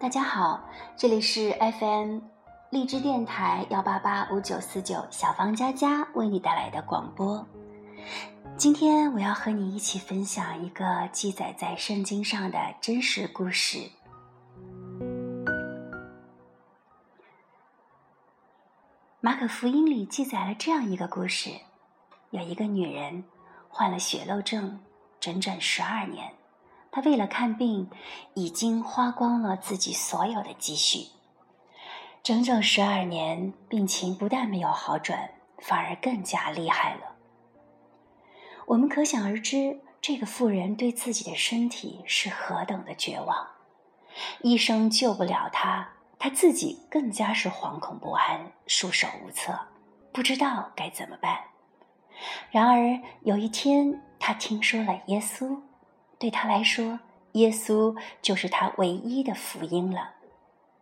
大家好，这里是 FM 荔枝电台幺八八五九四九小芳佳佳为你带来的广播。今天我要和你一起分享一个记载在圣经上的真实故事。马可福音里记载了这样一个故事：有一个女人患了血漏症，整整十二年。他为了看病，已经花光了自己所有的积蓄。整整十二年，病情不但没有好转，反而更加厉害了。我们可想而知，这个妇人对自己的身体是何等的绝望。医生救不了她，她自己更加是惶恐不安、束手无策，不知道该怎么办。然而有一天，她听说了耶稣。对他来说，耶稣就是他唯一的福音了。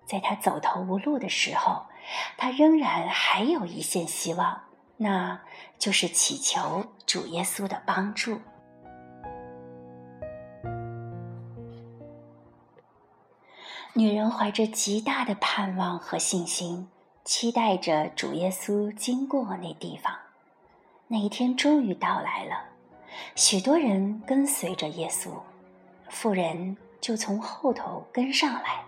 在他走投无路的时候，他仍然还有一线希望，那就是祈求主耶稣的帮助。女人怀着极大的盼望和信心，期待着主耶稣经过那地方。那一天终于到来了。许多人跟随着耶稣，妇人就从后头跟上来，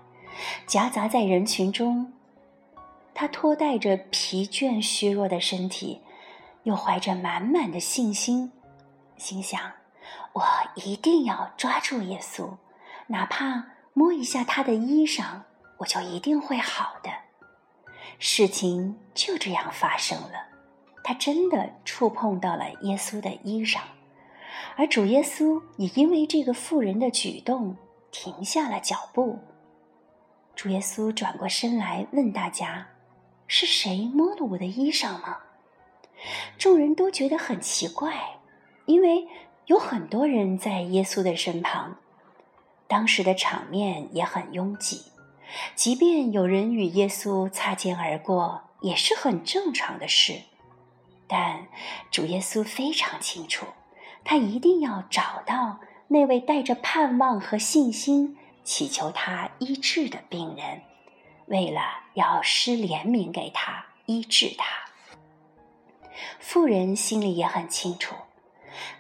夹杂在人群中。她拖带着疲倦虚弱的身体，又怀着满满的信心，心想：“我一定要抓住耶稣，哪怕摸一下他的衣裳，我就一定会好的。”事情就这样发生了，他真的触碰到了耶稣的衣裳。而主耶稣也因为这个妇人的举动停下了脚步。主耶稣转过身来问大家：“是谁摸了我的衣裳吗？”众人都觉得很奇怪，因为有很多人在耶稣的身旁，当时的场面也很拥挤。即便有人与耶稣擦肩而过，也是很正常的事。但主耶稣非常清楚。他一定要找到那位带着盼望和信心祈求他医治的病人，为了要施怜悯给他医治他。妇人心里也很清楚，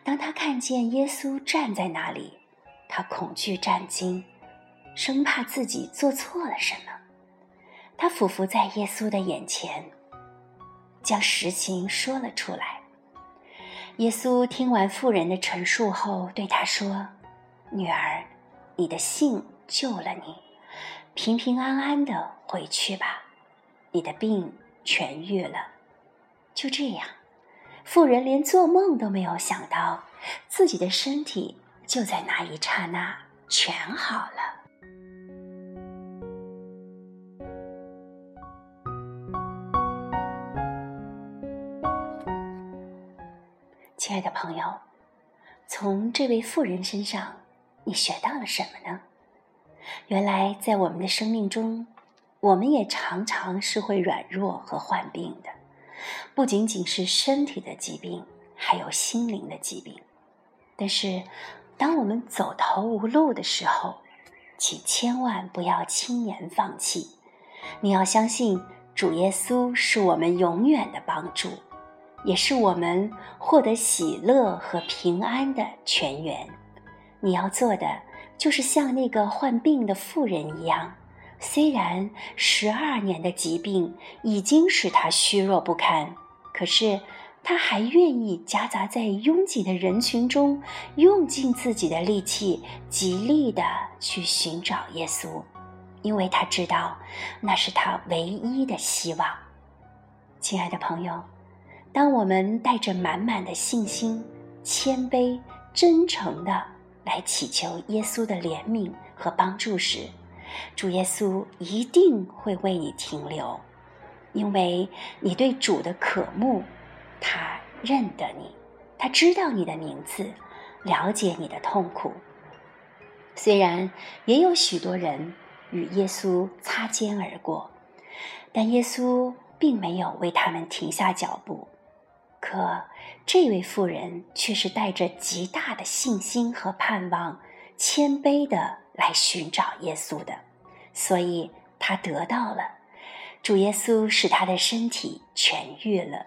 当他看见耶稣站在那里，他恐惧战惊，生怕自己做错了什么。他俯伏在耶稣的眼前，将实情说了出来。耶稣听完妇人的陈述后，对她说：“女儿，你的信救了你，平平安安的回去吧，你的病痊愈了。”就这样，妇人连做梦都没有想到，自己的身体就在那一刹那全好了。亲爱的朋友，从这位妇人身上，你学到了什么呢？原来，在我们的生命中，我们也常常是会软弱和患病的，不仅仅是身体的疾病，还有心灵的疾病。但是，当我们走投无路的时候，请千万不要轻言放弃。你要相信，主耶稣是我们永远的帮助。也是我们获得喜乐和平安的泉源。你要做的就是像那个患病的妇人一样，虽然十二年的疾病已经使他虚弱不堪，可是他还愿意夹杂在拥挤的人群中，用尽自己的力气，极力的去寻找耶稣，因为他知道那是他唯一的希望。亲爱的朋友。当我们带着满满的信心、谦卑、真诚的来祈求耶稣的怜悯和帮助时，主耶稣一定会为你停留，因为你对主的渴慕，他认得你，他知道你的名字，了解你的痛苦。虽然也有许多人与耶稣擦肩而过，但耶稣并没有为他们停下脚步。可这位妇人却是带着极大的信心和盼望，谦卑的来寻找耶稣的，所以她得到了。主耶稣使她的身体痊愈了。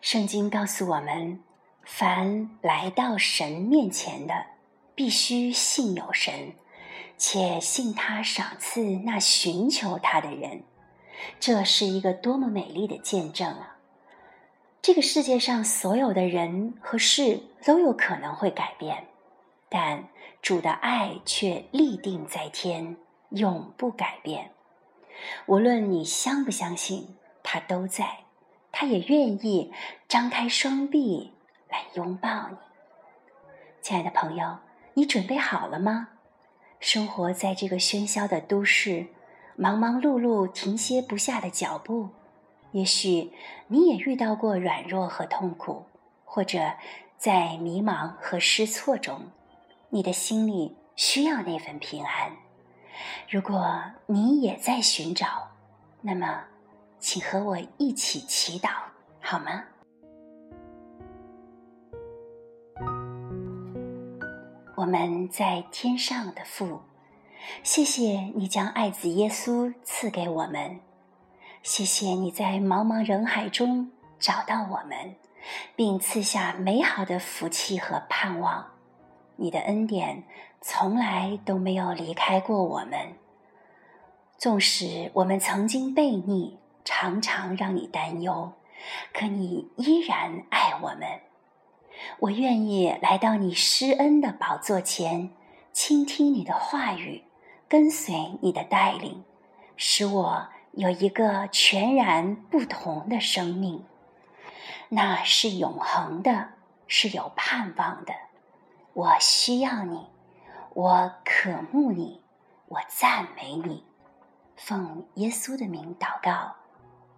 圣经告诉我们：凡来到神面前的，必须信有神，且信他赏赐那寻求他的人。这是一个多么美丽的见证啊！这个世界上所有的人和事都有可能会改变，但主的爱却立定在天，永不改变。无论你相不相信，他都在。他也愿意张开双臂来拥抱你，亲爱的朋友，你准备好了吗？生活在这个喧嚣的都市，忙忙碌碌、停歇不下的脚步，也许你也遇到过软弱和痛苦，或者在迷茫和失措中，你的心里需要那份平安。如果你也在寻找，那么。请和我一起祈祷，好吗？我们在天上的父，谢谢你将爱子耶稣赐给我们，谢谢你在茫茫人海中找到我们，并赐下美好的福气和盼望。你的恩典从来都没有离开过我们，纵使我们曾经悖逆。常常让你担忧，可你依然爱我们。我愿意来到你施恩的宝座前，倾听你的话语，跟随你的带领，使我有一个全然不同的生命。那是永恒的，是有盼望的。我需要你，我渴慕你，我赞美你。奉耶稣的名祷告。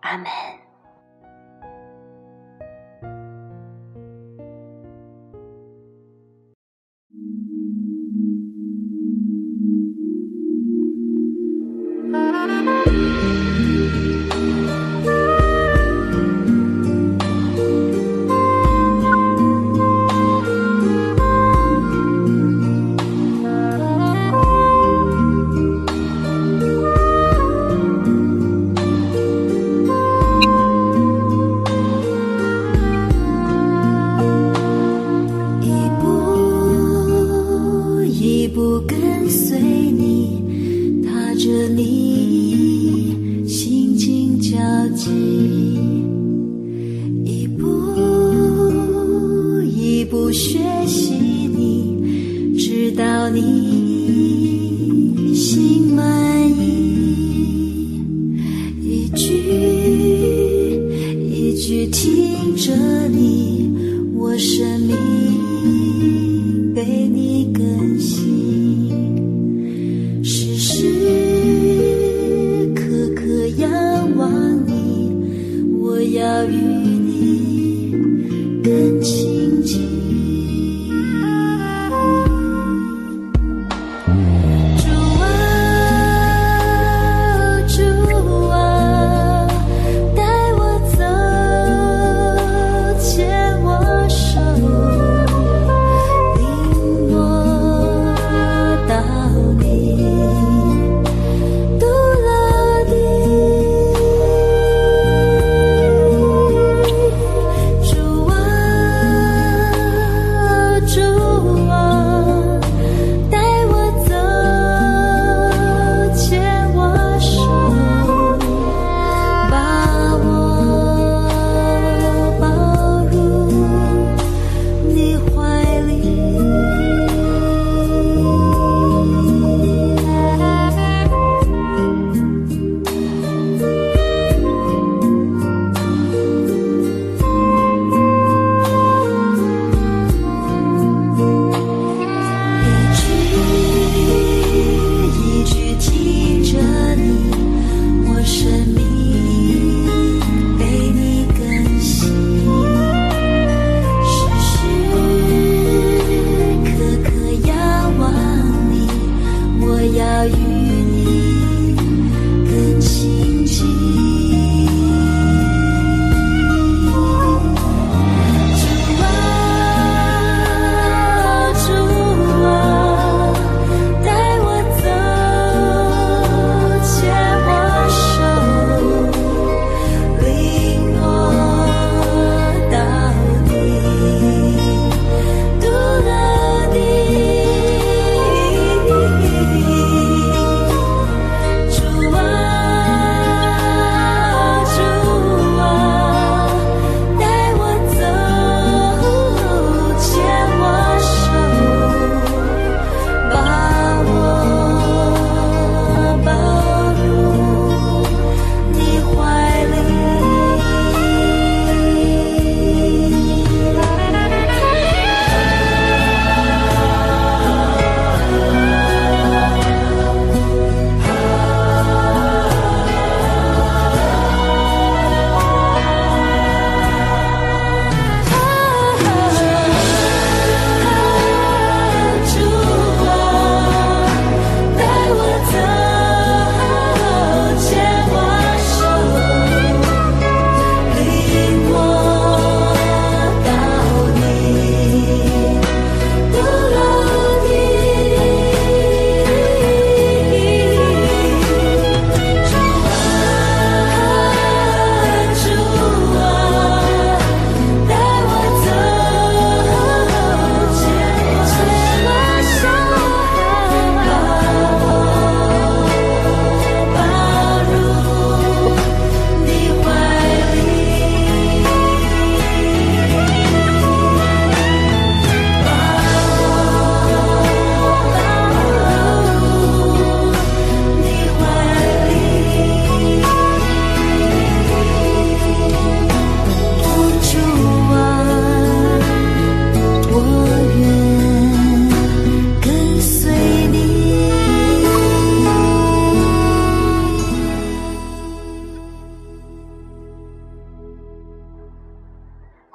阿门。着你我生命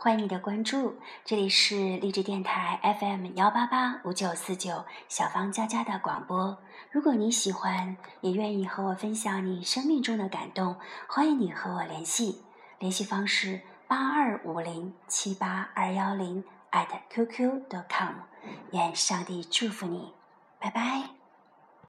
欢迎你的关注，这里是励志电台 FM 幺八八五九四九小芳佳佳的广播。如果你喜欢，也愿意和我分享你生命中的感动，欢迎你和我联系，联系方式八二五零七八二幺零 at qq.com。愿上帝祝福你，拜拜。